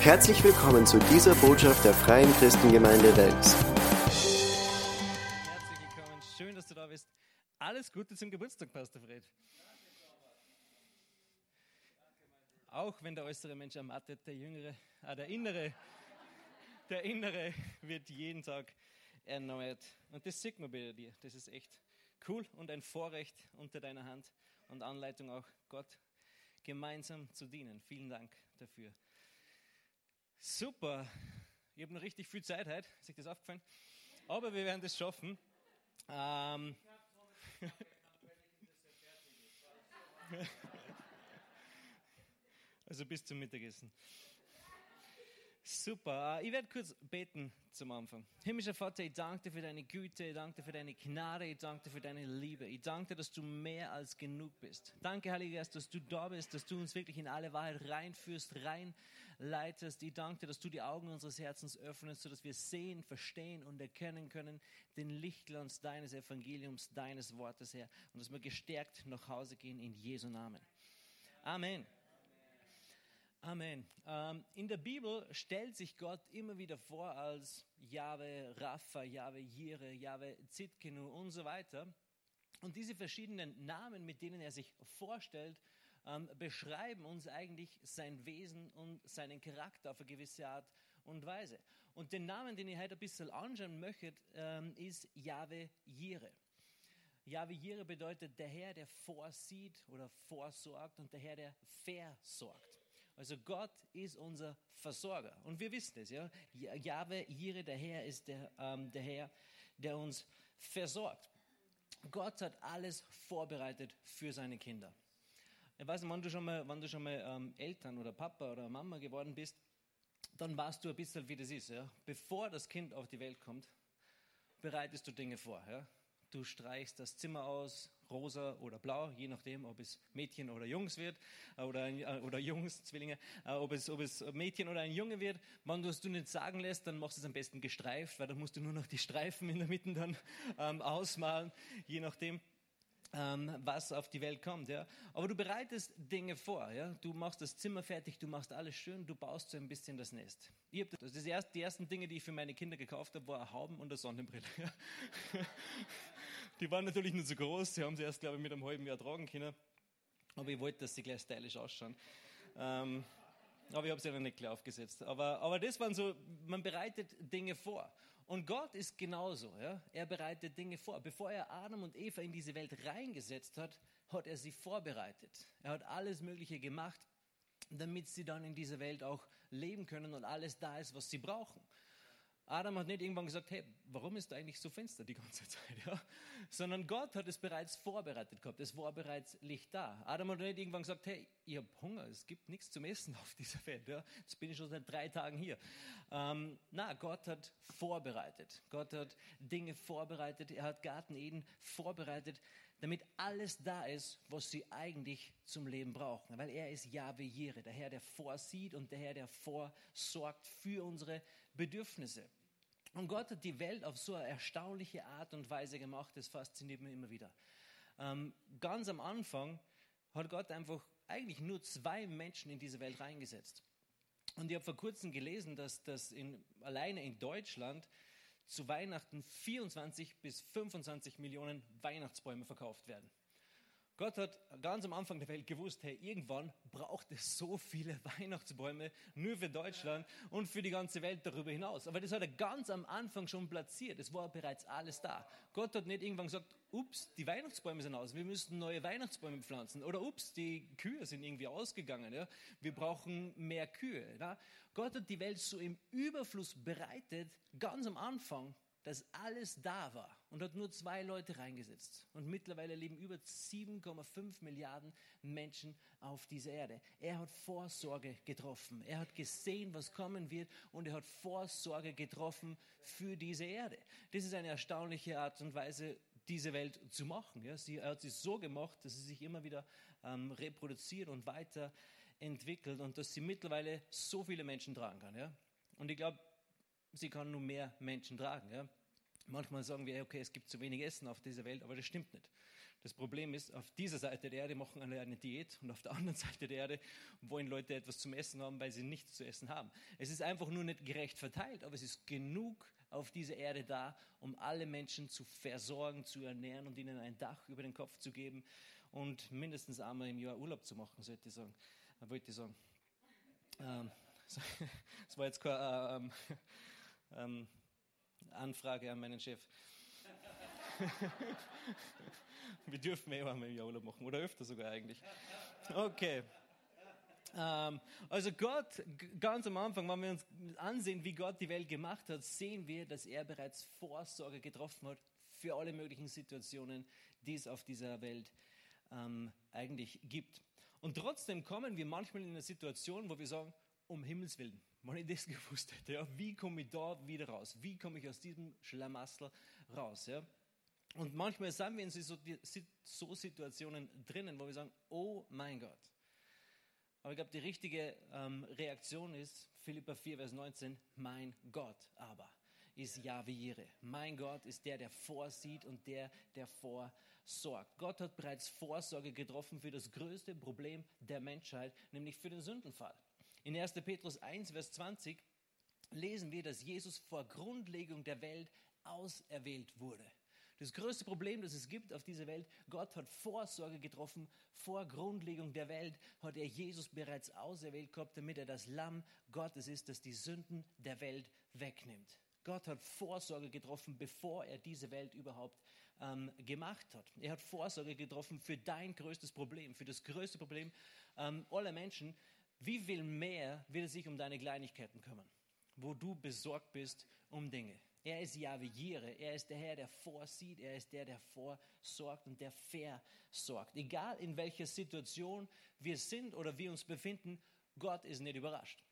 Herzlich willkommen zu dieser Botschaft der Freien Christengemeinde Wels. Herzlich willkommen, schön, dass du da bist. Alles Gute zum Geburtstag, Pastor Fred. Auch wenn der äußere Mensch ermattet, der jüngere, ah, der innere, der innere wird jeden Tag erneuert. Und das sieht man bei dir. Das ist echt cool und ein Vorrecht unter deiner Hand und Anleitung auch Gott gemeinsam zu dienen. Vielen Dank dafür. Super. Ich habe noch richtig viel Zeit heute. Ist euch das aufgefallen? Aber wir werden das schaffen. Ähm, also bis zum Mittagessen. Super. Äh, Ich werde kurz beten zum Anfang. Himmlischer Vater, ich danke dir für deine Güte, ich danke dir für deine Gnade, ich danke dir für deine Liebe. Ich danke dir, dass du mehr als genug bist. Danke, Heiliger Geist, dass du da bist, dass du uns wirklich in alle Wahrheit reinführst, reinleitest. Ich danke dir, dass du die Augen unseres Herzens öffnest, sodass wir sehen, verstehen und erkennen können den Lichtglanz deines Evangeliums, deines Wortes, Herr. Und dass wir gestärkt nach Hause gehen in Jesu Namen. Amen. Amen. Ähm, in der Bibel stellt sich Gott immer wieder vor als Jahwe Rapha, Jahwe Jire, Jahwe Zitkenu und so weiter. Und diese verschiedenen Namen, mit denen er sich vorstellt, ähm, beschreiben uns eigentlich sein Wesen und seinen Charakter auf eine gewisse Art und Weise. Und den Namen, den ich heute ein bisschen anschauen möchte, ähm, ist Jahwe Jire. Jahwe Jire bedeutet der Herr, der vorsieht oder vorsorgt und der Herr, der versorgt. Also Gott ist unser Versorger. Und wir wissen es, ja. Jahwe, Jire, der Herr, ist der, ähm, der Herr, der uns versorgt. Gott hat alles vorbereitet für seine Kinder. Ich weiß nicht, wann du schon mal, wann du schon mal ähm, Eltern oder Papa oder Mama geworden bist, dann weißt du ein bisschen, wie das ist. Ja? Bevor das Kind auf die Welt kommt, bereitest du Dinge vor. Ja? Du streichst das Zimmer aus, rosa oder blau, je nachdem, ob es Mädchen oder Jungs wird, äh, oder, äh, oder Jungs, Zwillinge, äh, ob es, ob es Mädchen oder ein Junge wird. Wenn du es du nicht sagen lässt, dann machst du es am besten gestreift, weil dann musst du nur noch die Streifen in der Mitte dann ähm, ausmalen, je nachdem. Ähm, was auf die Welt kommt, ja. Aber du bereitest Dinge vor, ja. Du machst das Zimmer fertig, du machst alles schön, du baust so ein bisschen das Nest. Ich hab das, das erste, die ersten Dinge, die ich für meine Kinder gekauft habe, war Hauben und eine Sonnenbrille. Ja. Die waren natürlich nicht so groß, sie haben sie erst, glaube ich, mit einem halben Jahr tragen können. Aber ich wollte, dass sie gleich stylisch ausschauen. Ähm, aber ich habe sie noch nicht gleich aufgesetzt. Aber, aber das waren so, man bereitet Dinge vor. Und Gott ist genauso. Ja? Er bereitet Dinge vor. Bevor er Adam und Eva in diese Welt reingesetzt hat, hat er sie vorbereitet. Er hat alles Mögliche gemacht, damit sie dann in dieser Welt auch leben können und alles da ist, was sie brauchen. Adam hat nicht irgendwann gesagt, hey, warum ist da eigentlich so Fenster die ganze Zeit? Ja? Sondern Gott hat es bereits vorbereitet gehabt. Es war bereits Licht da. Adam hat nicht irgendwann gesagt, hey, ich habe Hunger, es gibt nichts zum Essen auf dieser Welt. Ja? Jetzt bin ich schon seit drei Tagen hier. Ähm, na, Gott hat vorbereitet. Gott hat Dinge vorbereitet. Er hat Garten Eden vorbereitet, damit alles da ist, was sie eigentlich zum Leben brauchen. Weil er ist Yahweh Jire, der Herr, der vorsieht und der Herr, der vorsorgt für unsere Bedürfnisse. Und Gott hat die Welt auf so eine erstaunliche Art und Weise gemacht, das fasziniert mich immer wieder. Ähm, ganz am Anfang hat Gott einfach eigentlich nur zwei Menschen in diese Welt reingesetzt. Und ich habe vor kurzem gelesen, dass, dass in, alleine in Deutschland zu Weihnachten 24 bis 25 Millionen Weihnachtsbäume verkauft werden. Gott hat ganz am Anfang der Welt gewusst, hey, irgendwann braucht es so viele Weihnachtsbäume nur für Deutschland und für die ganze Welt darüber hinaus. Aber das hat er ganz am Anfang schon platziert. Es war bereits alles da. Gott hat nicht irgendwann gesagt, ups, die Weihnachtsbäume sind aus, wir müssen neue Weihnachtsbäume pflanzen. Oder ups, die Kühe sind irgendwie ausgegangen, ja? wir brauchen mehr Kühe. Ja? Gott hat die Welt so im Überfluss bereitet, ganz am Anfang, dass alles da war und hat nur zwei Leute reingesetzt. Und mittlerweile leben über 7,5 Milliarden Menschen auf dieser Erde. Er hat Vorsorge getroffen. Er hat gesehen, was kommen wird und er hat Vorsorge getroffen für diese Erde. Das ist eine erstaunliche Art und Weise, diese Welt zu machen. Ja, sie, er hat sie so gemacht, dass sie sich immer wieder ähm, reproduziert und weiterentwickelt und dass sie mittlerweile so viele Menschen tragen kann. Ja? Und ich glaube, sie kann nur mehr Menschen tragen. Ja? Manchmal sagen wir, okay, es gibt zu wenig Essen auf dieser Welt, aber das stimmt nicht. Das Problem ist, auf dieser Seite der Erde machen alle eine Diät und auf der anderen Seite der Erde wollen Leute etwas zum Essen haben, weil sie nichts zu essen haben. Es ist einfach nur nicht gerecht verteilt, aber es ist genug auf dieser Erde da, um alle Menschen zu versorgen, zu ernähren und ihnen ein Dach über den Kopf zu geben und mindestens einmal im Jahr Urlaub zu machen, sollte ich sagen. Äh, wollte ich sagen. Ähm, das war jetzt keine ähm, ähm, Anfrage an meinen Chef. Wir dürfen eh einmal im Jahr Urlaub machen oder öfter sogar eigentlich. Okay. Ähm, also Gott, ganz am Anfang, wenn wir uns ansehen, wie Gott die Welt gemacht hat, sehen wir, dass er bereits Vorsorge getroffen hat für alle möglichen Situationen, die es auf dieser Welt ähm, eigentlich gibt. Und trotzdem kommen wir manchmal in eine Situation, wo wir sagen, um Himmels Willen, wenn ich das gewusst hätte, ja, wie komme ich da wieder raus? Wie komme ich aus diesem Schlamassel raus? Ja? Und manchmal sind wir in so, so Situationen drinnen, wo wir sagen, oh mein Gott. Aber ich glaube, die richtige ähm, Reaktion ist, Philippa 4, Vers 19, mein Gott aber ist Jahwe Jireh. Mein Gott ist der, der vorsieht und der, der vorsorgt. Gott hat bereits Vorsorge getroffen für das größte Problem der Menschheit, nämlich für den Sündenfall. In 1. Petrus 1, Vers 20 lesen wir, dass Jesus vor Grundlegung der Welt auserwählt wurde. Das größte Problem, das es gibt auf dieser Welt, Gott hat Vorsorge getroffen, vor Grundlegung der Welt hat er Jesus bereits auserwählt gehabt, damit er das Lamm Gottes ist, das die Sünden der Welt wegnimmt. Gott hat Vorsorge getroffen, bevor er diese Welt überhaupt ähm, gemacht hat. Er hat Vorsorge getroffen für dein größtes Problem, für das größte Problem ähm, aller Menschen. Wie viel mehr wird er sich um deine Kleinigkeiten kümmern, wo du besorgt bist um Dinge? Er ist Jahwe Jire. Er ist der Herr, der vorsieht. Er ist der, der vorsorgt und der versorgt. Egal in welcher Situation wir sind oder wir uns befinden, Gott ist nicht überrascht.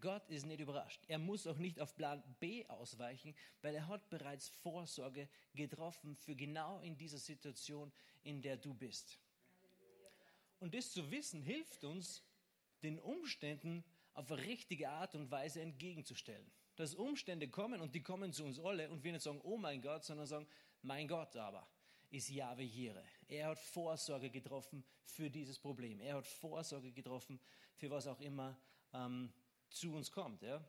Gott ist nicht überrascht. Er muss auch nicht auf Plan B ausweichen, weil er hat bereits Vorsorge getroffen für genau in dieser Situation, in der du bist. Und das zu wissen hilft uns, den Umständen auf eine richtige Art und Weise entgegenzustellen dass Umstände kommen und die kommen zu uns alle und wir nicht sagen, oh mein Gott, sondern sagen, mein Gott aber ist Jahwe Jire. Er hat Vorsorge getroffen für dieses Problem. Er hat Vorsorge getroffen für was auch immer ähm, zu uns kommt. Ja?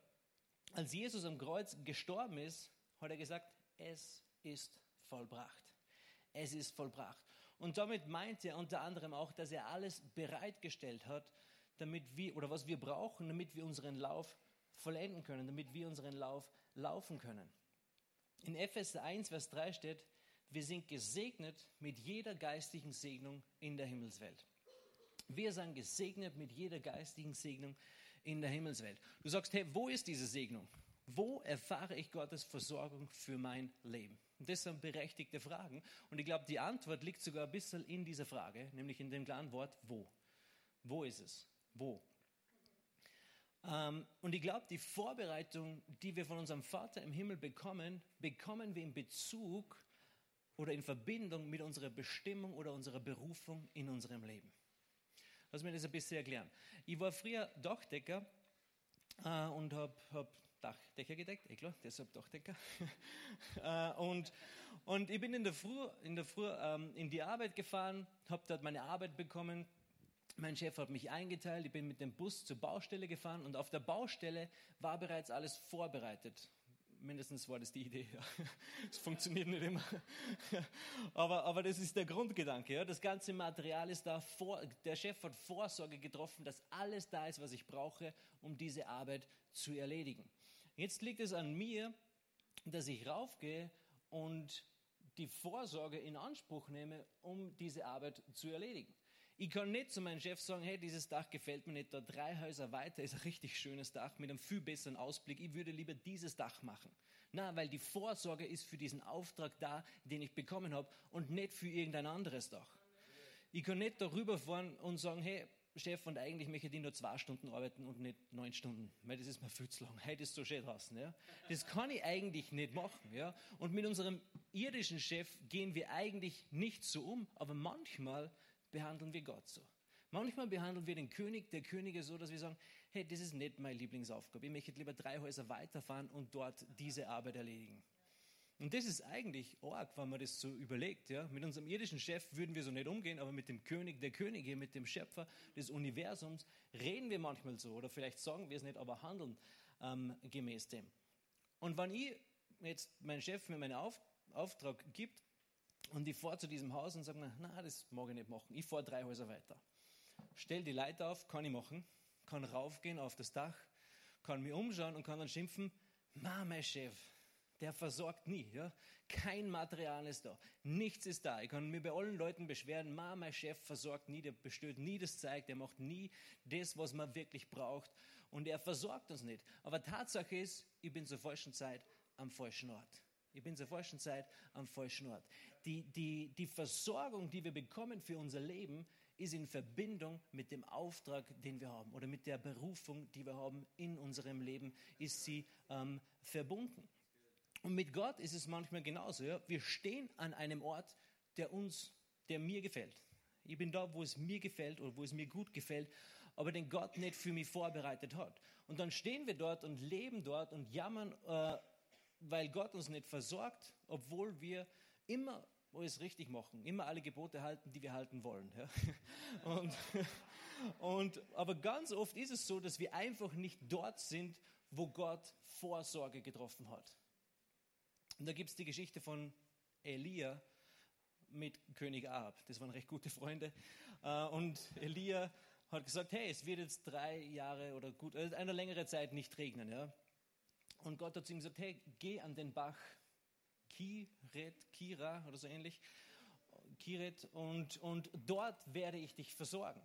Als Jesus am Kreuz gestorben ist, hat er gesagt, es ist vollbracht. Es ist vollbracht. Und damit meint er unter anderem auch, dass er alles bereitgestellt hat, damit wir, oder was wir brauchen, damit wir unseren Lauf vollenden können, damit wir unseren Lauf laufen können. In Epheser 1, Vers 3 steht, wir sind gesegnet mit jeder geistigen Segnung in der Himmelswelt. Wir sind gesegnet mit jeder geistigen Segnung in der Himmelswelt. Du sagst, hey, wo ist diese Segnung? Wo erfahre ich Gottes Versorgung für mein Leben? Und das sind berechtigte Fragen. Und ich glaube, die Antwort liegt sogar ein bisschen in dieser Frage, nämlich in dem klaren Wort wo. Wo ist es? Wo? Ähm, und ich glaube, die Vorbereitung, die wir von unserem Vater im Himmel bekommen, bekommen wir in Bezug oder in Verbindung mit unserer Bestimmung oder unserer Berufung in unserem Leben. Lass mir das ein bisschen erklären. Ich war früher Dachdecker äh, und habe hab Dachdächer gedeckt, eh klar, deshalb Dachdecker. äh, und, und ich bin in der Früh, in, der Früh ähm, in die Arbeit gefahren, habe dort meine Arbeit bekommen, mein Chef hat mich eingeteilt, ich bin mit dem Bus zur Baustelle gefahren und auf der Baustelle war bereits alles vorbereitet. Mindestens war das die Idee. Es funktioniert nicht immer. Aber, aber das ist der Grundgedanke. Das ganze Material ist da. Vor, der Chef hat Vorsorge getroffen, dass alles da ist, was ich brauche, um diese Arbeit zu erledigen. Jetzt liegt es an mir, dass ich raufgehe und die Vorsorge in Anspruch nehme, um diese Arbeit zu erledigen. Ich kann nicht zu meinem Chef sagen, hey, dieses Dach gefällt mir nicht, da drei Häuser weiter ist ein richtig schönes Dach mit einem viel besseren Ausblick. Ich würde lieber dieses Dach machen. Na, weil die Vorsorge ist für diesen Auftrag da, den ich bekommen habe und nicht für irgendein anderes Dach. Ich kann nicht darüber fahren und sagen, hey, Chef, und eigentlich möchte ich nur zwei Stunden arbeiten und nicht neun Stunden, weil das ist mir viel zu lang. Heute ist so schön draußen. Ja? Das kann ich eigentlich nicht machen. Ja? Und mit unserem irdischen Chef gehen wir eigentlich nicht so um, aber manchmal behandeln wir Gott so. Manchmal behandeln wir den König der Könige so, dass wir sagen, hey, das ist nicht meine Lieblingsaufgabe. Ich möchte lieber drei Häuser weiterfahren und dort diese Arbeit erledigen. Und das ist eigentlich arg, wenn man das so überlegt. Ja? Mit unserem irdischen Chef würden wir so nicht umgehen, aber mit dem König der Könige, mit dem Schöpfer des Universums reden wir manchmal so. Oder vielleicht sagen wir es nicht, aber handeln ähm, gemäß dem. Und wenn ich jetzt mein Chef mir meinen Auf, Auftrag gibt und ich fahre zu diesem Haus und sage, na, na, das mag ich nicht machen. Ich fahre drei Häuser weiter. Stell die Leiter auf, kann ich machen, kann raufgehen auf das Dach, kann mich umschauen und kann dann schimpfen, Ma, mein Chef, der versorgt nie. Ja? Kein Material ist da, nichts ist da. Ich kann mir bei allen Leuten beschweren, Ma, mein Chef versorgt nie, der bestellt nie das Zeug, der macht nie das, was man wirklich braucht und er versorgt uns nicht. Aber Tatsache ist, ich bin zur falschen Zeit am falschen Ort. Ich bin zur falschen Zeit am falschen Ort. Die, die, die Versorgung, die wir bekommen für unser Leben, ist in Verbindung mit dem Auftrag, den wir haben oder mit der Berufung, die wir haben in unserem Leben, ist sie ähm, verbunden. Und mit Gott ist es manchmal genauso. Ja? Wir stehen an einem Ort, der uns, der mir gefällt. Ich bin da, wo es mir gefällt oder wo es mir gut gefällt, aber den Gott nicht für mich vorbereitet hat. Und dann stehen wir dort und leben dort und jammern, äh, weil Gott uns nicht versorgt, obwohl wir immer wo wir es richtig machen, immer alle Gebote halten, die wir halten wollen. Ja? Und, und, aber ganz oft ist es so, dass wir einfach nicht dort sind, wo Gott Vorsorge getroffen hat. Und da gibt es die Geschichte von Elia mit König Ahab. Das waren recht gute Freunde. Äh, und Elia hat gesagt, hey, es wird jetzt drei Jahre oder gut, also eine längere Zeit nicht regnen. Ja? Und Gott hat zu ihm gesagt, hey, geh an den Bach Kiret, Kira oder so ähnlich, Kiret, und, und dort werde ich dich versorgen.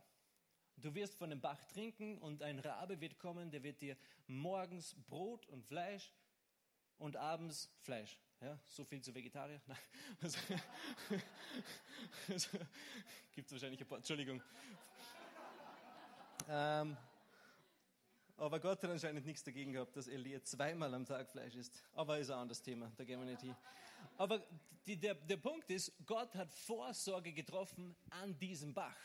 Du wirst von dem Bach trinken und ein Rabe wird kommen, der wird dir morgens Brot und Fleisch und abends Fleisch. Ja, so viel zu Vegetarier. Also, also, Gibt es wahrscheinlich ein paar, Entschuldigung. Ähm, aber Gott hat anscheinend nichts dagegen gehabt, dass Elia zweimal am Tag Fleisch isst. Aber ist ein anderes Thema, da gehen wir nicht hin. Aber die, der, der Punkt ist, Gott hat Vorsorge getroffen an diesem Bach.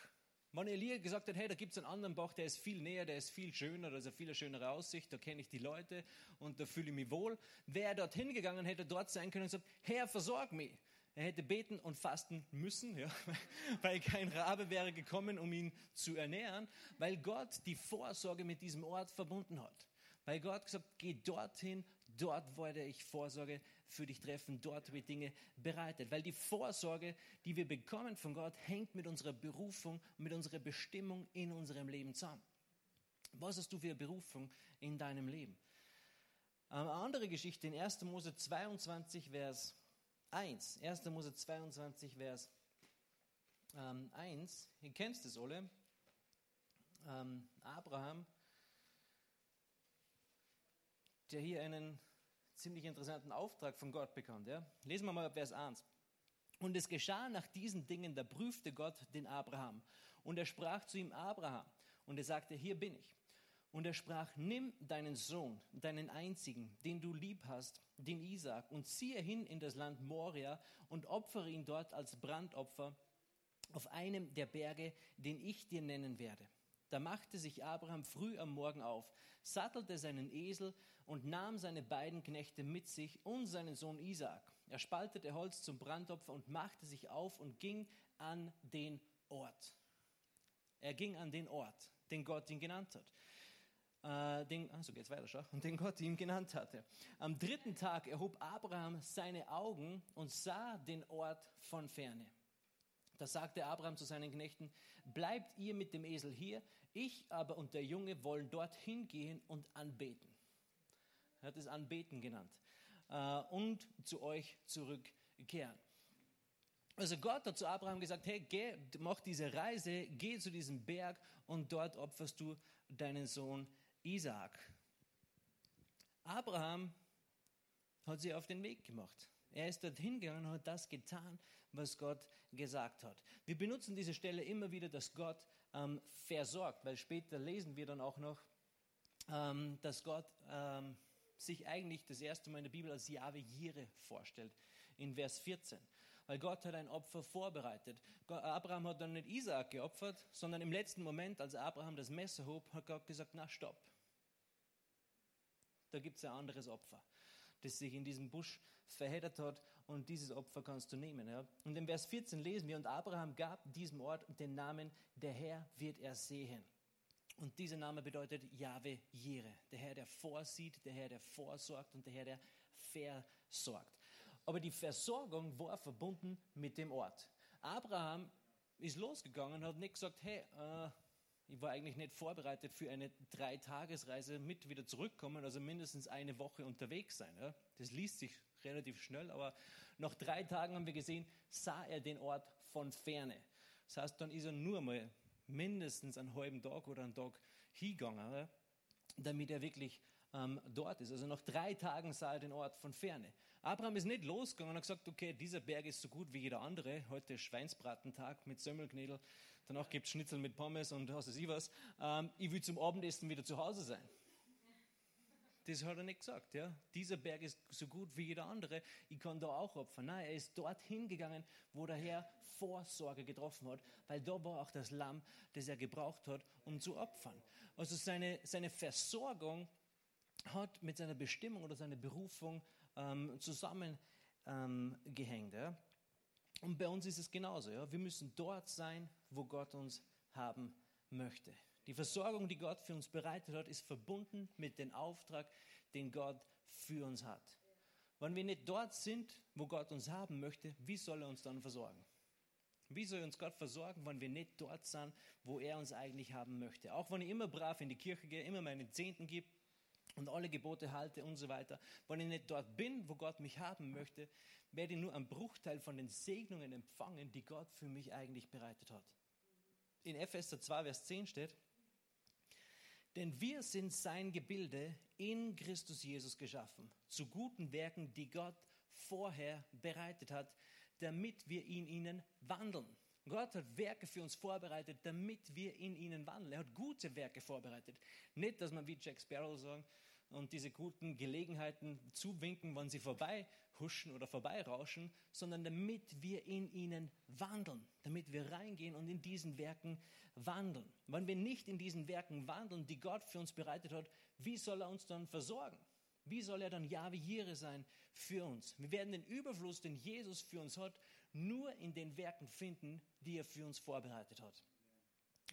Wenn Elia gesagt hat, hey, da gibt es einen anderen Bach, der ist viel näher, der ist viel schöner, da ist eine viel schönere Aussicht, da kenne ich die Leute und da fühle ich mich wohl. Wäre er dorthin gegangen, hätte dort sein können und gesagt, Herr, versorg mich. Er hätte beten und fasten müssen, ja, weil kein Rabe wäre gekommen, um ihn zu ernähren, weil Gott die Vorsorge mit diesem Ort verbunden hat. Weil Gott gesagt, geh dorthin, dort werde ich Vorsorge für dich treffen, dort wird Dinge bereitet. Weil die Vorsorge, die wir bekommen von Gott, hängt mit unserer Berufung, mit unserer Bestimmung in unserem Leben zusammen. Was hast du für eine Berufung in deinem Leben? Eine andere Geschichte in 1. Mose 22, Vers 1. 1. Mose 22, Vers ähm, 1. Ihr kennt es alle. Ähm, Abraham, der hier einen ziemlich interessanten Auftrag von Gott bekommt. Ja? Lesen wir mal Vers 1. Und es geschah nach diesen Dingen, da prüfte Gott den Abraham. Und er sprach zu ihm, Abraham. Und er sagte, hier bin ich. Und er sprach, nimm deinen Sohn, deinen einzigen, den du lieb hast, den Isaac, und ziehe hin in das Land Moria und opfere ihn dort als Brandopfer auf einem der Berge, den ich dir nennen werde. Da machte sich Abraham früh am Morgen auf, sattelte seinen Esel und nahm seine beiden Knechte mit sich und seinen Sohn Isaac. Er spaltete Holz zum Brandopfer und machte sich auf und ging an den Ort. Er ging an den Ort, den Gott ihn genannt hat äh, den, ah, so geht's weiter, schau, und den Gott ihm genannt hatte. Am dritten Tag erhob Abraham seine Augen und sah den Ort von ferne. Da sagte Abraham zu seinen Knechten, bleibt ihr mit dem Esel hier, ich aber und der Junge wollen dorthin gehen und anbeten. Er hat es Anbeten genannt. Äh, und zu euch zurückkehren. Also Gott hat zu Abraham gesagt, hey, geh, mach diese Reise, geh zu diesem Berg und dort opferst du deinen Sohn Isaak. Abraham hat sich auf den Weg gemacht. Er ist dorthin gegangen und hat das getan, was Gott gesagt hat. Wir benutzen diese Stelle immer wieder, dass Gott ähm, versorgt, weil später lesen wir dann auch noch, ähm, dass Gott ähm, sich eigentlich das erste Mal in der Bibel als Jahwe Jire vorstellt, in Vers 14. Weil Gott hat ein Opfer vorbereitet. Abraham hat dann nicht Isaak geopfert, sondern im letzten Moment, als Abraham das Messer hob, hat Gott gesagt, na stopp, da gibt es ein anderes Opfer. das sich in diesem Busch verheddert hat und dieses Opfer kannst du nehmen. Ja? Und im Vers 14 lesen wir, und Abraham gab diesem Ort den Namen, der Herr wird er sehen. Und dieser Name bedeutet Jahwe Jire, der Herr, der vorsieht, der Herr, der vorsorgt und der Herr, der versorgt. Aber die Versorgung war verbunden mit dem Ort. Abraham ist losgegangen und hat nicht gesagt, hey, äh, ich war eigentlich nicht vorbereitet für eine Dreitagesreise mit wieder zurückkommen, also mindestens eine Woche unterwegs sein. Ja? Das liest sich relativ schnell, aber nach drei Tagen haben wir gesehen, sah er den Ort von ferne. Das heißt, dann ist er nur mal mindestens einen halben Tag oder einen Tag hingegangen, ja? damit er wirklich ähm, dort ist. Also nach drei Tagen sah er den Ort von ferne. Abraham ist nicht losgegangen und hat gesagt, okay, dieser Berg ist so gut wie jeder andere. Heute ist Schweinsbratentag mit Semmelknädel. Danach gibt es Schnitzel mit Pommes und was weiß ich was. Ähm, ich will zum Abendessen wieder zu Hause sein. Das hat er nicht gesagt. Ja? Dieser Berg ist so gut wie jeder andere. Ich kann da auch opfern. Nein, er ist dorthin gegangen, wo der Herr Vorsorge getroffen hat, weil da war auch das Lamm, das er gebraucht hat, um zu opfern. Also seine, seine Versorgung hat mit seiner Bestimmung oder seiner Berufung ähm, zusammengehängt. Ja? Und bei uns ist es genauso. Ja? Wir müssen dort sein, wo Gott uns haben möchte. Die Versorgung, die Gott für uns bereitet hat, ist verbunden mit dem Auftrag, den Gott für uns hat. Wenn wir nicht dort sind, wo Gott uns haben möchte, wie soll er uns dann versorgen? Wie soll uns Gott versorgen, wenn wir nicht dort sind, wo er uns eigentlich haben möchte? Auch wenn ich immer brav in die Kirche gehe, immer meine Zehnten gebe und alle Gebote halte und so weiter. Wenn ich nicht dort bin, wo Gott mich haben möchte, werde ich nur einen Bruchteil von den Segnungen empfangen, die Gott für mich eigentlich bereitet hat. In Epheser 2, Vers 10 steht, denn wir sind sein Gebilde in Christus Jesus geschaffen, zu guten Werken, die Gott vorher bereitet hat, damit wir in ihnen wandeln. Gott hat Werke für uns vorbereitet, damit wir in ihnen wandeln. Er hat gute Werke vorbereitet. Nicht, dass man wie Jack Sparrow sagen und diese guten Gelegenheiten zuwinken, wann sie vorbei huschen oder vorbeirauschen, sondern damit wir in ihnen wandeln, damit wir reingehen und in diesen Werken wandeln. Wenn wir nicht in diesen Werken wandeln, die Gott für uns bereitet hat, wie soll er uns dann versorgen? Wie soll er dann Jahwe Jire sein für uns? Wir werden den Überfluss, den Jesus für uns hat, nur in den Werken finden, die er für uns vorbereitet hat.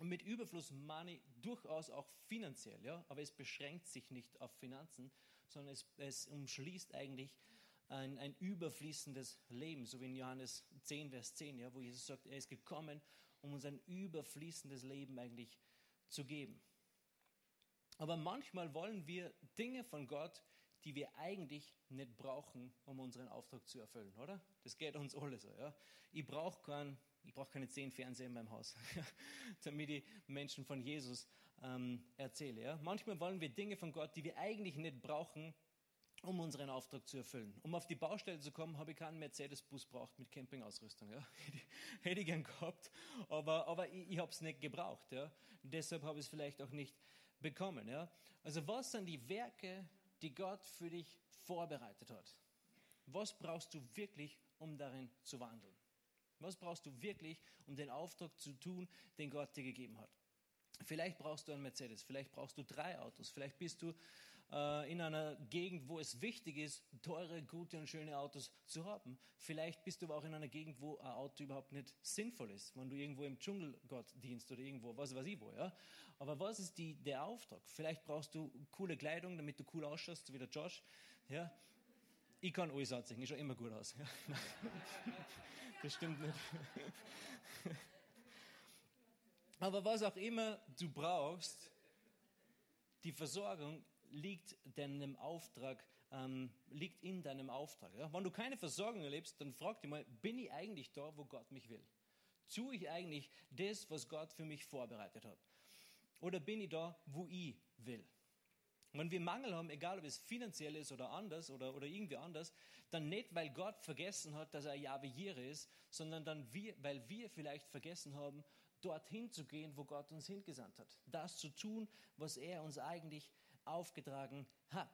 Und mit Überfluss meine ich durchaus auch finanziell, ja, aber es beschränkt sich nicht auf Finanzen, sondern es, es umschließt eigentlich ein, ein überfließendes Leben, so wie in Johannes 10, Vers 10, ja, wo Jesus sagt, er ist gekommen, um uns ein überfließendes Leben eigentlich zu geben. Aber manchmal wollen wir Dinge von Gott, die wir eigentlich nicht brauchen, um unseren Auftrag zu erfüllen, oder? Das geht uns alle so. Ja? Ich brauche kein, ich brauch keine zehn Fernseher in meinem Haus, damit ich Menschen von Jesus ähm, erzähle. Ja? Manchmal wollen wir Dinge von Gott, die wir eigentlich nicht brauchen, um unseren Auftrag zu erfüllen. Um auf die Baustelle zu kommen, habe ich keinen Mercedes-Bus braucht mit Campingausrüstung. Ja. Hätte ich gern gehabt, aber, aber ich, ich habe es nicht gebraucht. Ja. Deshalb habe ich es vielleicht auch nicht bekommen. Ja. Also was sind die Werke, die Gott für dich vorbereitet hat? Was brauchst du wirklich, um darin zu wandeln? Was brauchst du wirklich, um den Auftrag zu tun, den Gott dir gegeben hat? Vielleicht brauchst du einen Mercedes, vielleicht brauchst du drei Autos, vielleicht bist du äh, in einer Gegend, wo es wichtig ist, teure, gute und schöne Autos zu haben. Vielleicht bist du aber auch in einer Gegend, wo ein Auto überhaupt nicht sinnvoll ist, wenn du irgendwo im Dschungel Gott dienst oder irgendwo, was weiß ich wo. Ja? Aber was ist die, der Auftrag? Vielleicht brauchst du coole Kleidung, damit du cool ausschaust, wie der Josh. Ja? Ich kann alles anziehen, ich schaue immer gut aus. Ja? das stimmt nicht. Aber was auch immer du brauchst, die Versorgung liegt deinem Auftrag, ähm, liegt in deinem Auftrag. Ja? Wenn du keine Versorgung erlebst, dann frag dich mal, bin ich eigentlich da, wo Gott mich will? Tue ich eigentlich das, was Gott für mich vorbereitet hat? Oder bin ich da, wo ich will? Wenn wir Mangel haben, egal ob es finanziell ist oder anders oder, oder irgendwie anders, dann nicht, weil Gott vergessen hat, dass er Jahwe Jire ist, sondern dann wir, weil wir vielleicht vergessen haben, dorthin zu gehen, wo Gott uns hingesandt hat. Das zu tun, was er uns eigentlich aufgetragen hat.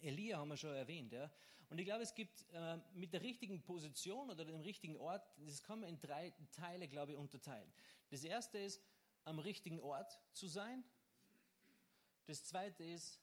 Elia haben wir schon erwähnt. Ja? Und ich glaube, es gibt äh, mit der richtigen Position oder dem richtigen Ort, das kann man in drei Teile, glaube ich, unterteilen. Das erste ist, am richtigen Ort zu sein. Das zweite ist,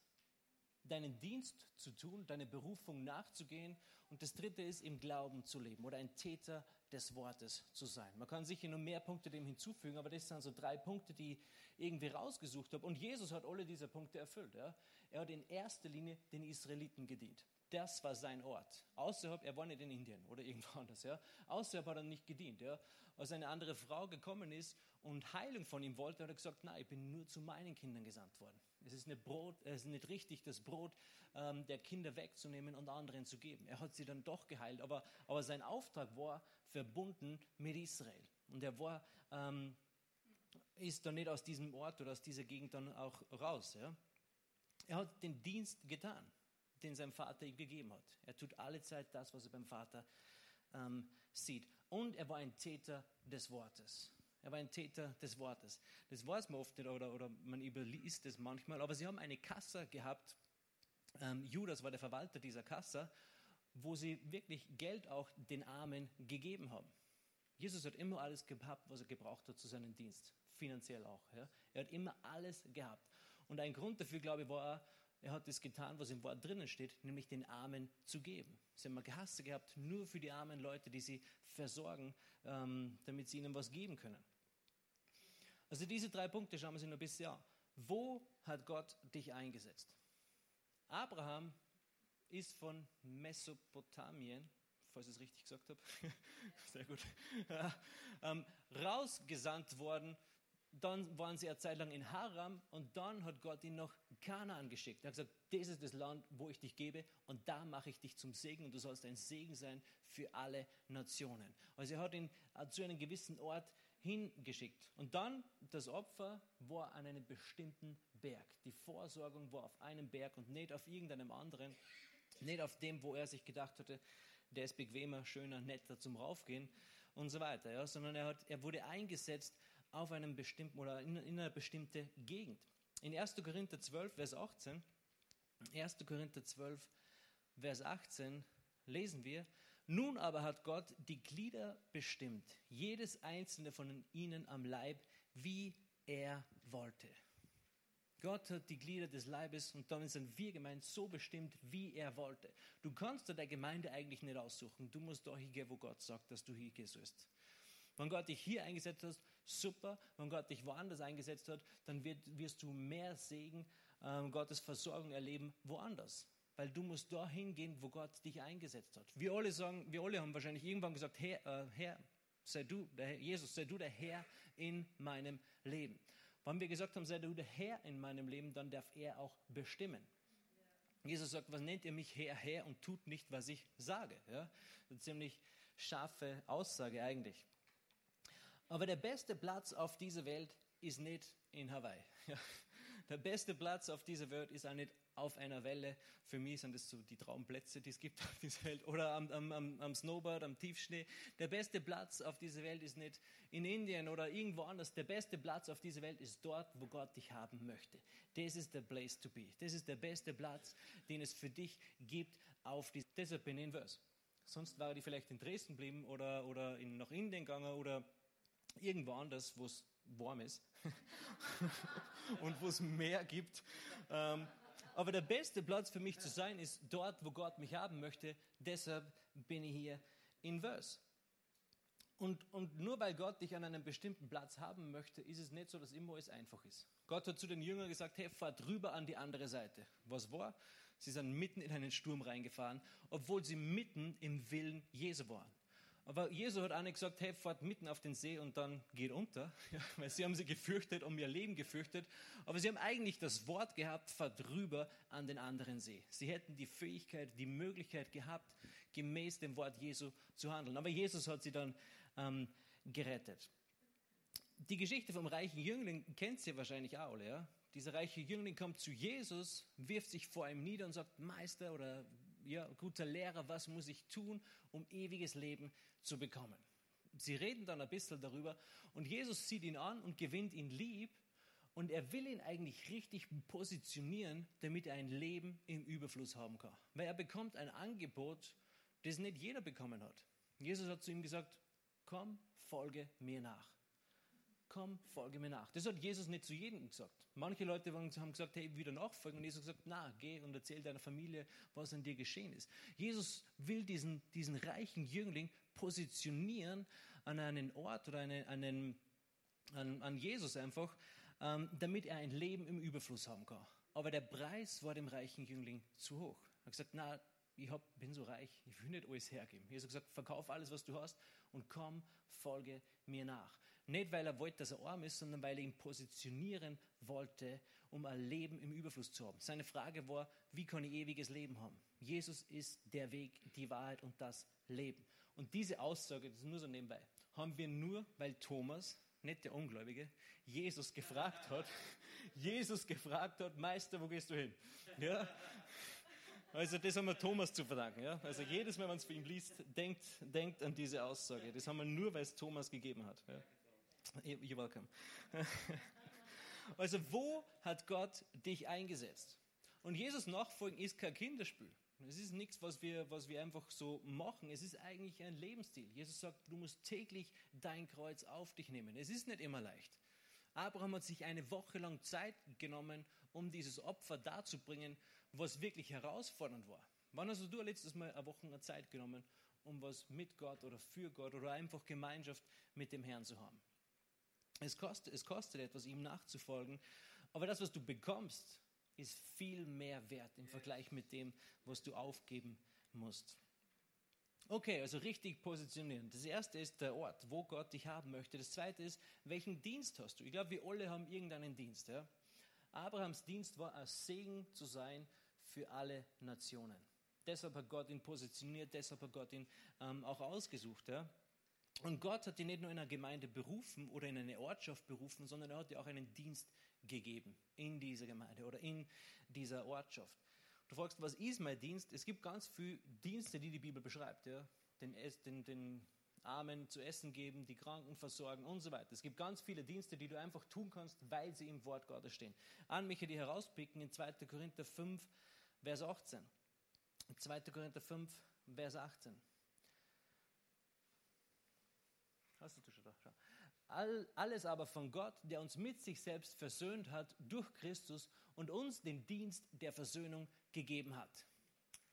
deinen Dienst zu tun, deine Berufung nachzugehen. Und das dritte ist, im Glauben zu leben oder ein Täter des Wortes zu sein. Man kann sicher noch mehr Punkte dem hinzufügen, aber das sind so drei Punkte, die ich irgendwie rausgesucht habe. Und Jesus hat alle diese Punkte erfüllt. Ja. Er hat in erster Linie den Israeliten gedient. Das war sein Ort. Außerhalb, er war nicht in Indien oder irgendwo anders. Ja. Außerhalb hat er nicht gedient. Ja. Als eine andere Frau gekommen ist und Heilung von ihm wollte, hat er gesagt, nein, ich bin nur zu meinen Kindern gesandt worden. Es ist nicht, Brot, es ist nicht richtig, das Brot ähm, der Kinder wegzunehmen und anderen zu geben. Er hat sie dann doch geheilt, aber, aber sein Auftrag war verbunden mit Israel. Und er war, ähm, ist dann nicht aus diesem Ort oder aus dieser Gegend dann auch raus. Ja? Er hat den Dienst getan, den sein Vater ihm gegeben hat. Er tut alle Zeit das, was er beim Vater ähm, sieht. Und er war ein Täter des Wortes. Er war ein Täter des Wortes. Das weiß man oft nicht oder, oder man überliest es manchmal, aber sie haben eine Kasse gehabt. Ähm, Judas war der Verwalter dieser Kasse, wo sie wirklich Geld auch den Armen gegeben haben. Jesus hat immer alles gehabt, was er gebraucht hat zu seinem Dienst, finanziell auch. Ja. Er hat immer alles gehabt. Und ein Grund dafür, glaube ich, war, er hat das getan, was im Wort drinnen steht, nämlich den Armen zu geben. Sie haben eine Kasse gehabt, nur für die armen Leute, die sie versorgen, ähm, damit sie ihnen was geben können. Also diese drei Punkte schauen wir uns noch ein bisschen an. Wo hat Gott dich eingesetzt? Abraham ist von Mesopotamien, falls ich es richtig gesagt habe, sehr gut, ähm, rausgesandt worden. Dann waren sie eine Zeit lang in Haram und dann hat Gott ihn nach Kanaan geschickt. Er hat gesagt, das ist das Land, wo ich dich gebe und da mache ich dich zum Segen und du sollst ein Segen sein für alle Nationen. Also er hat ihn zu einem gewissen Ort hingeschickt. Und dann das Opfer war an einem bestimmten Berg. Die Vorsorgung war auf einem Berg und nicht auf irgendeinem anderen. Nicht auf dem, wo er sich gedacht hatte, der ist bequemer, schöner, netter zum Raufgehen und so weiter. Ja, sondern er, hat, er wurde eingesetzt auf einem bestimmten oder in, in einer bestimmten Gegend. In 1. Korinther 12, Vers 18, 1. Korinther 12, Vers 18 lesen wir, nun aber hat Gott die Glieder bestimmt, jedes einzelne von ihnen am Leib, wie er wollte. Gott hat die Glieder des Leibes und damit sind wir gemeint so bestimmt, wie er wollte. Du kannst dir der Gemeinde eigentlich nicht aussuchen. Du musst da hingehen, wo Gott sagt, dass du hingehen sollst. Wenn Gott dich hier eingesetzt hat, super. Wenn Gott dich woanders eingesetzt hat, dann wirst du mehr Segen, äh, Gottes Versorgung erleben woanders weil du musst dahin gehen, wo Gott dich eingesetzt hat. Wir alle sagen, wir alle haben wahrscheinlich irgendwann gesagt, Herr, äh, Herr sei du, der Herr, Jesus, sei du der Herr in meinem Leben. Wenn wir gesagt haben, sei du der Herr in meinem Leben, dann darf er auch bestimmen. Jesus sagt, was nennt ihr mich Herr, Herr und tut nicht, was ich sage? Ja? Eine ziemlich scharfe Aussage eigentlich. Aber der beste Platz auf dieser Welt ist nicht in Hawaii. Ja? Der beste Platz auf dieser Welt ist auch nicht auf einer Welle. Für mich sind das so die Traumplätze, die es gibt auf dieser Welt. Oder am, am, am Snowboard, am Tiefschnee. Der beste Platz auf dieser Welt ist nicht in Indien oder irgendwo anders. Der beste Platz auf dieser Welt ist dort, wo Gott dich haben möchte. Das ist der place to be. Das ist der beste Platz, den es für dich gibt auf die. Deshalb bin ich in Vers. Sonst wäre die vielleicht in Dresden geblieben oder, oder in, nach Indien gegangen oder irgendwo anders, wo es warm ist und wo es Meer gibt. Ähm, aber der beste Platz für mich zu sein ist dort, wo Gott mich haben möchte. Deshalb bin ich hier in Vers. Und, und nur weil Gott dich an einem bestimmten Platz haben möchte, ist es nicht so, dass immer alles einfach ist. Gott hat zu den Jüngern gesagt, hey, fahrt rüber an die andere Seite. Was war? Sie sind mitten in einen Sturm reingefahren, obwohl sie mitten im Willen Jesu waren. Aber Jesus hat auch nicht gesagt, hey, fahrt mitten auf den See und dann geht unter, ja, weil sie haben sich gefürchtet, um ihr Leben gefürchtet. Aber sie haben eigentlich das Wort gehabt, fahrt rüber an den anderen See. Sie hätten die Fähigkeit, die Möglichkeit gehabt, gemäß dem Wort Jesu zu handeln. Aber Jesus hat sie dann ähm, gerettet. Die Geschichte vom reichen Jüngling kennt ihr wahrscheinlich auch, ja? Dieser reiche Jüngling kommt zu Jesus, wirft sich vor ihm nieder und sagt, Meister oder ja, guter Lehrer, was muss ich tun, um ewiges Leben zu bekommen? Sie reden dann ein bisschen darüber und Jesus sieht ihn an und gewinnt ihn lieb und er will ihn eigentlich richtig positionieren, damit er ein Leben im Überfluss haben kann. Weil er bekommt ein Angebot, das nicht jeder bekommen hat. Jesus hat zu ihm gesagt, komm, folge mir nach. komm, folge mir nach. Das hat Jesus nicht zu jedem gesagt. Manche Leute haben gesagt, hey, wieder nachfolgen. Und Jesus hat gesagt, na, geh und erzähl deiner Familie, was an dir geschehen ist. Jesus will diesen, diesen reichen Jüngling positionieren an einen Ort oder eine, einen, an, an Jesus einfach, ähm, damit er ein Leben im Überfluss haben kann. Aber der Preis war dem reichen Jüngling zu hoch. Er hat gesagt, na, ich hab, bin so reich, ich will nicht alles hergeben. Jesus hat gesagt, verkauf alles, was du hast und komm, folge mir nach. Nicht, weil er wollte, dass er arm ist, sondern weil er ihn positionieren wollte, um ein Leben im Überfluss zu haben. Seine Frage war, wie kann ich ewiges Leben haben? Jesus ist der Weg, die Wahrheit und das Leben. Und diese Aussage, das ist nur so nebenbei, haben wir nur, weil Thomas, nicht der Ungläubige, Jesus gefragt hat, Jesus gefragt hat, Meister, wo gehst du hin? Ja? Also das haben wir Thomas zu verdanken. Ja? Also jedes Mal, wenn man es für ihn liest, denkt, denkt an diese Aussage. Das haben wir nur, weil es Thomas gegeben hat. Ja? You're welcome. Also wo hat Gott dich eingesetzt? Und Jesus nachfolgen ist kein Kinderspiel. Es ist nichts, was wir, was wir einfach so machen. Es ist eigentlich ein Lebensstil. Jesus sagt, du musst täglich dein Kreuz auf dich nehmen. Es ist nicht immer leicht. Abraham hat sich eine Woche lang Zeit genommen, um dieses Opfer darzubringen, was wirklich herausfordernd war. Wann hast du letztes Mal eine Woche Zeit genommen, um was mit Gott oder für Gott oder einfach Gemeinschaft mit dem Herrn zu haben? Es kostet, es kostet etwas, ihm nachzufolgen, aber das, was du bekommst, ist viel mehr wert im Vergleich mit dem, was du aufgeben musst. Okay, also richtig positionieren. Das erste ist der Ort, wo Gott dich haben möchte. Das zweite ist, welchen Dienst hast du? Ich glaube, wir alle haben irgendeinen Dienst. Ja? Abrahams Dienst war, ein Segen zu sein für alle Nationen. Deshalb hat Gott ihn positioniert, deshalb hat Gott ihn ähm, auch ausgesucht. Ja? Und Gott hat ihn nicht nur in einer Gemeinde berufen oder in eine Ortschaft berufen, sondern er hat dir auch einen Dienst gegeben in dieser Gemeinde oder in dieser Ortschaft. Du fragst, was ist mein Dienst? Es gibt ganz viele Dienste, die die Bibel beschreibt. Ja? Den, den, den Armen zu essen geben, die Kranken versorgen und so weiter. Es gibt ganz viele Dienste, die du einfach tun kannst, weil sie im Wort Gottes stehen. An mich die herauspicken in 2. Korinther 5, Vers 18. 2. Korinther 5, Vers 18. Hast du schon da? Schau. All, alles aber von Gott, der uns mit sich selbst versöhnt hat durch Christus und uns den Dienst der Versöhnung gegeben hat.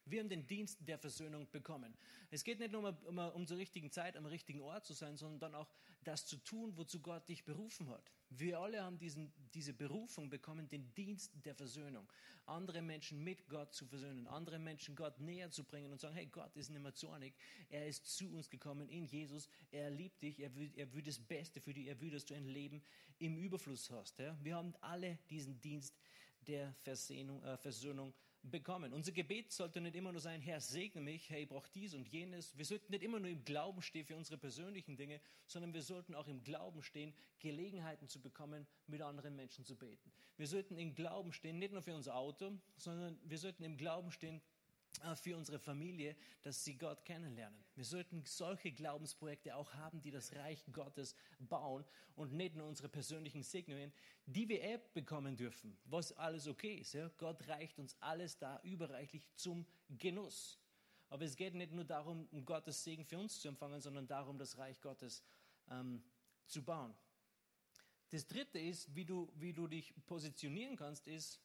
Wir haben den Dienst der Versöhnung bekommen. Es geht nicht nur um, um, um zur richtigen Zeit am richtigen Ort zu sein, sondern dann auch das zu tun, wozu Gott dich berufen hat. Wir alle haben diesen, diese Berufung bekommen, den Dienst der Versöhnung. Andere Menschen mit Gott zu versöhnen, andere Menschen Gott näher zu bringen und sagen, hey, Gott ist nicht mehr zornig, er ist zu uns gekommen in Jesus, er liebt dich, er will, er will das Beste für dich, er will, dass du ein Leben im Überfluss hast. Ja? Wir haben alle diesen Dienst der Versöhnung, äh, Versöhnung bekommen. Unser Gebet sollte nicht immer nur sein, Herr, segne mich, hey, ich brauche dies und jenes. Wir sollten nicht immer nur im Glauben stehen für unsere persönlichen Dinge, sondern wir sollten auch im Glauben stehen, Gelegenheiten zu bekommen, mit anderen Menschen zu beten. Wir sollten im Glauben stehen, nicht nur für unser Auto, sondern wir sollten im Glauben stehen, für unsere Familie, dass sie Gott kennenlernen. Wir sollten solche Glaubensprojekte auch haben, die das Reich Gottes bauen und nicht nur unsere persönlichen Segnungen, die wir eh bekommen dürfen, was alles okay ist. Ja? Gott reicht uns alles da überreichlich zum Genuss. Aber es geht nicht nur darum, um Gottes Segen für uns zu empfangen, sondern darum, das Reich Gottes ähm, zu bauen. Das dritte ist, wie du, wie du dich positionieren kannst, ist,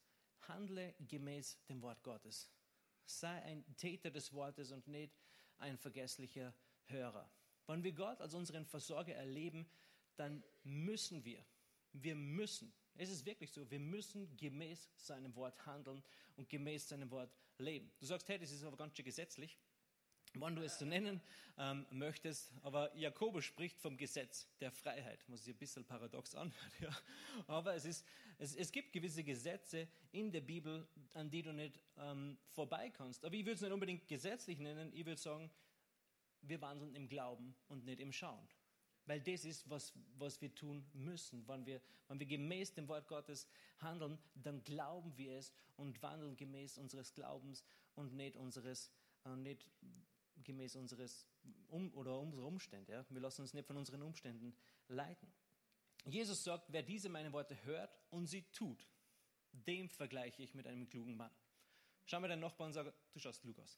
handle gemäß dem Wort Gottes. Sei ein Täter des Wortes und nicht ein vergesslicher Hörer. Wenn wir Gott als unseren Versorger erleben, dann müssen wir, wir müssen, es ist wirklich so, wir müssen gemäß seinem Wort handeln und gemäß seinem Wort leben. Du sagst, hey, das ist aber ganz schön gesetzlich wann du es so nennen ähm, möchtest. Aber Jakobus spricht vom Gesetz der Freiheit, was sich ein bisschen paradox anhört. Ja. Aber es, ist, es, es gibt gewisse Gesetze in der Bibel, an die du nicht ähm, vorbei. Aber ich würde es nicht unbedingt gesetzlich nennen. Ich würde sagen, wir wandeln im Glauben und nicht im Schauen. Weil das ist, was, was wir tun müssen. Wenn wir, wenn wir gemäß dem Wort Gottes handeln, dann glauben wir es und wandeln gemäß unseres Glaubens und nicht unseres, äh, nicht gemäß unseres um, oder unserer Umstände. Ja? Wir lassen uns nicht von unseren Umständen leiten. Jesus sagt, wer diese meine Worte hört und sie tut, dem vergleiche ich mit einem klugen Mann. Schau mal deinen Nachbarn und sag, du schaust klug aus.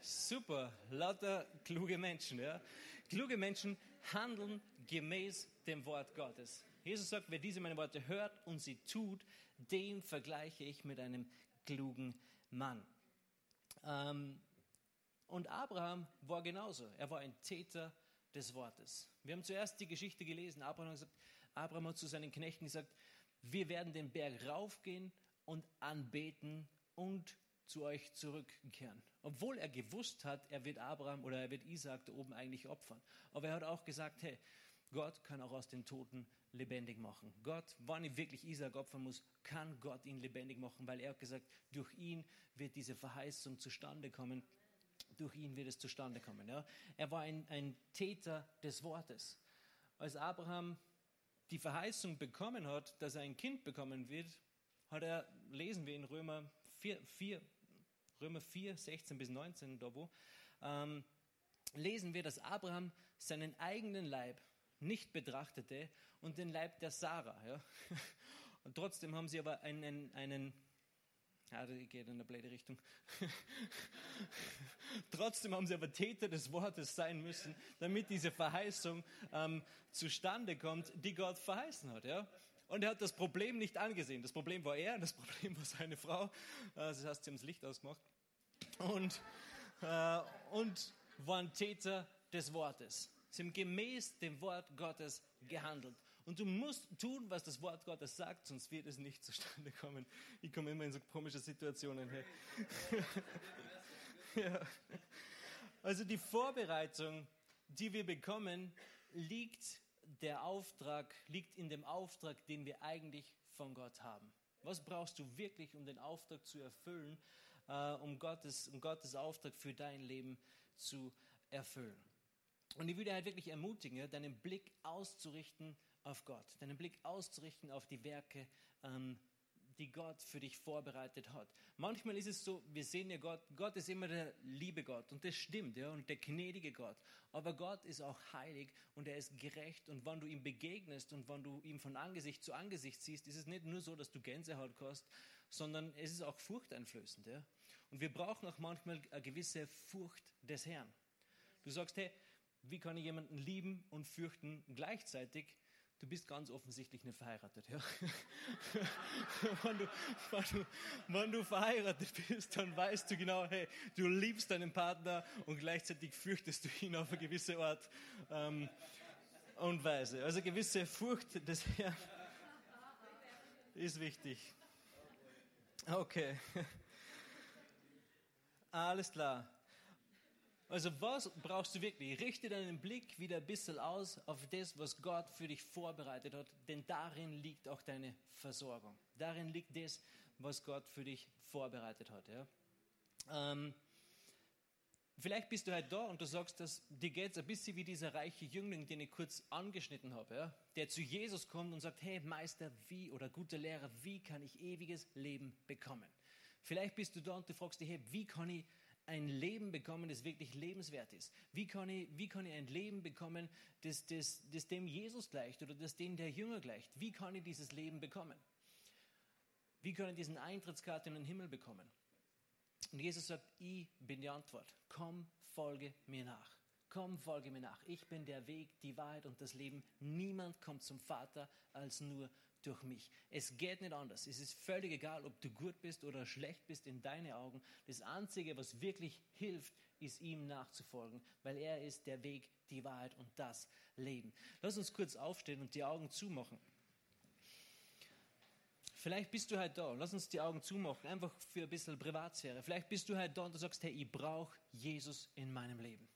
Super, lauter kluge Menschen. Ja? Kluge Menschen handeln gemäß dem Wort Gottes. Jesus sagt, wer diese meine Worte hört und sie tut, den vergleiche ich mit einem klugen Mann. Ähm, und Abraham war genauso. Er war ein Täter des Wortes. Wir haben zuerst die Geschichte gelesen. Abraham hat, gesagt, Abraham hat zu seinen Knechten gesagt, wir werden den Berg raufgehen und anbeten und zu euch zurückkehren. Obwohl er gewusst hat, er wird Abraham oder er wird Isaac da oben eigentlich opfern. Aber er hat auch gesagt, hey, Gott kann auch aus den Toten lebendig machen. Gott, wann ich wirklich Isaac opfern muss, kann Gott ihn lebendig machen, weil er hat gesagt, durch ihn wird diese Verheißung zustande kommen. Durch ihn wird es zustande kommen. Ja? Er war ein, ein Täter des Wortes. Als Abraham die Verheißung bekommen hat, dass er ein Kind bekommen wird, hat er, lesen wir in Römer 4, 4 Römer 4, 16 bis 19, da wo, ähm, lesen wir, dass Abraham seinen eigenen Leib nicht betrachtete und den Leib der Sarah. Ja? Und trotzdem haben sie aber einen, einen ja, das geht in eine blöde Richtung. Trotzdem haben sie aber Täter des Wortes sein müssen, damit diese Verheißung ähm, zustande kommt, die Gott verheißen hat. Ja? Und er hat das Problem nicht angesehen. Das Problem war er, das Problem war seine Frau. Äh, das heißt, sie haben das Licht ausgemacht. Und, äh, und waren Täter des Wortes. Sie haben gemäß dem Wort Gottes gehandelt. Und du musst tun, was das Wort Gottes sagt, sonst wird es nicht zustande kommen. Ich komme immer in so komische Situationen. Hey. ja. Also die Vorbereitung, die wir bekommen, liegt der Auftrag, liegt in dem Auftrag, den wir eigentlich von Gott haben. Was brauchst du wirklich, um den Auftrag zu erfüllen, äh, um, Gottes, um Gottes Auftrag für dein Leben zu erfüllen? Und ich würde halt wirklich ermutigen, deinen Blick auszurichten auf Gott, deinen Blick auszurichten auf die Werke, ähm, die Gott für dich vorbereitet hat. Manchmal ist es so, wir sehen ja Gott, Gott ist immer der liebe Gott und das stimmt, ja, und der gnädige Gott. Aber Gott ist auch heilig und er ist gerecht und wenn du ihm begegnest und wenn du ihm von Angesicht zu Angesicht siehst, ist es nicht nur so, dass du Gänsehaut hast, sondern es ist auch furchteinflößend, ja. Und wir brauchen auch manchmal eine gewisse Furcht des Herrn. Du sagst, hey, wie kann ich jemanden lieben und fürchten gleichzeitig? Du bist ganz offensichtlich nicht verheiratet. Ja? wenn, du, wenn, du, wenn du verheiratet bist, dann weißt du genau, hey, du liebst deinen Partner und gleichzeitig fürchtest du ihn auf eine gewisse Art ähm, und Weise. Also gewisse Furcht des Herrn ist wichtig. Okay. Alles klar. Also was brauchst du wirklich? Richte deinen Blick wieder ein bisschen aus auf das, was Gott für dich vorbereitet hat, denn darin liegt auch deine Versorgung. Darin liegt das, was Gott für dich vorbereitet hat. Ja? Ähm, vielleicht bist du halt da und du sagst, dass dir geht es ein bisschen wie dieser reiche Jüngling, den ich kurz angeschnitten habe, ja? der zu Jesus kommt und sagt, hey Meister, wie oder guter Lehrer, wie kann ich ewiges Leben bekommen? Vielleicht bist du da und du fragst dich, hey, wie kann ich ein Leben bekommen, das wirklich lebenswert ist? Wie kann ich, wie kann ich ein Leben bekommen, das, das, das dem Jesus gleicht oder das dem der Jünger gleicht? Wie kann ich dieses Leben bekommen? Wie kann ich diesen Eintrittskarte in den Himmel bekommen? Und Jesus sagt, ich bin die Antwort. Komm, folge mir nach. Komm, folge mir nach. Ich bin der Weg, die Wahrheit und das Leben. Niemand kommt zum Vater als nur durch mich. Es geht nicht anders. Es ist völlig egal, ob du gut bist oder schlecht bist in deine Augen. Das Einzige, was wirklich hilft, ist ihm nachzufolgen, weil er ist der Weg, die Wahrheit und das Leben. Lass uns kurz aufstehen und die Augen zumachen. Vielleicht bist du halt da. Lass uns die Augen zumachen, einfach für ein bisschen Privatsphäre. Vielleicht bist du halt da und du sagst, hey, ich brauche Jesus in meinem Leben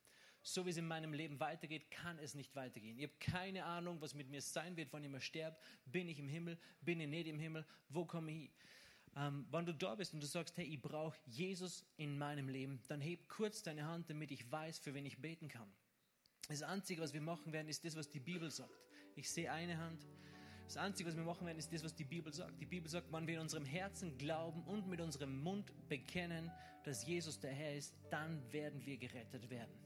so wie es in meinem Leben weitergeht, kann es nicht weitergehen. Ich habe keine Ahnung, was mit mir sein wird, wann ich mal sterbe. Bin ich im Himmel? Bin ich nicht im Himmel? Wo komme ich? Ähm, wenn du da bist und du sagst, hey, ich brauche Jesus in meinem Leben, dann heb kurz deine Hand, damit ich weiß, für wen ich beten kann. Das Einzige, was wir machen werden, ist das, was die Bibel sagt. Ich sehe eine Hand. Das Einzige, was wir machen werden, ist das, was die Bibel sagt. Die Bibel sagt, wenn wir in unserem Herzen glauben und mit unserem Mund bekennen, dass Jesus der Herr ist, dann werden wir gerettet werden.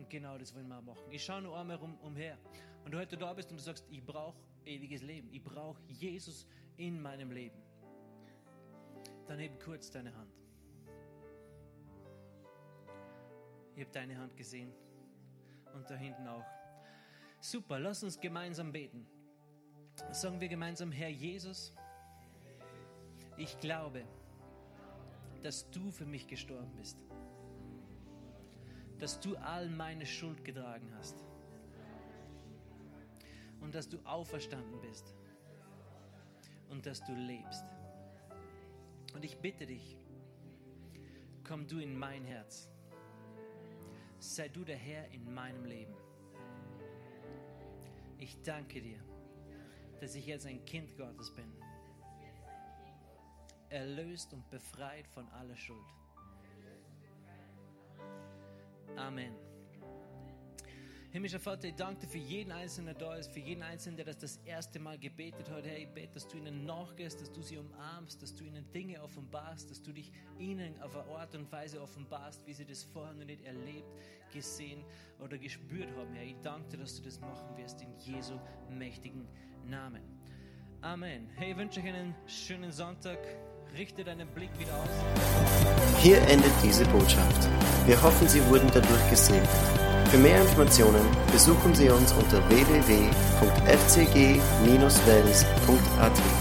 Und genau das wollen wir machen. Ich schaue nur einmal rum, umher. Und du heute da bist und du sagst, ich brauche ewiges Leben. Ich brauche Jesus in meinem Leben. Dann heb kurz deine Hand. Ich habe deine Hand gesehen. Und da hinten auch. Super, lass uns gemeinsam beten. Sagen wir gemeinsam, Herr Jesus, ich glaube, dass du für mich gestorben bist. Dass du all meine Schuld getragen hast. Und dass du auferstanden bist. Und dass du lebst. Und ich bitte dich, komm du in mein Herz. Sei du der Herr in meinem Leben. Ich danke dir, dass ich jetzt ein Kind Gottes bin. Erlöst und befreit von aller Schuld. Amen. Himmlischer Vater, ich danke dir für jeden Einzelnen, der da ist, für jeden Einzelnen, der das das erste Mal gebetet hat. Herr, ich bete, dass du ihnen nachgehst, dass du sie umarmst, dass du ihnen Dinge offenbarst, dass du dich ihnen auf eine Art und Weise offenbarst, wie sie das vorher noch nicht erlebt, gesehen oder gespürt haben. Herr, ich danke dir, dass du das machen wirst in Jesu mächtigen Namen. Amen. Hey, ich wünsche euch einen schönen Sonntag. Richte deinen Blick wieder aus. Hier endet diese Botschaft. Wir hoffen, Sie wurden dadurch gesegnet. Für mehr Informationen besuchen Sie uns unter www.fcg-wells.at.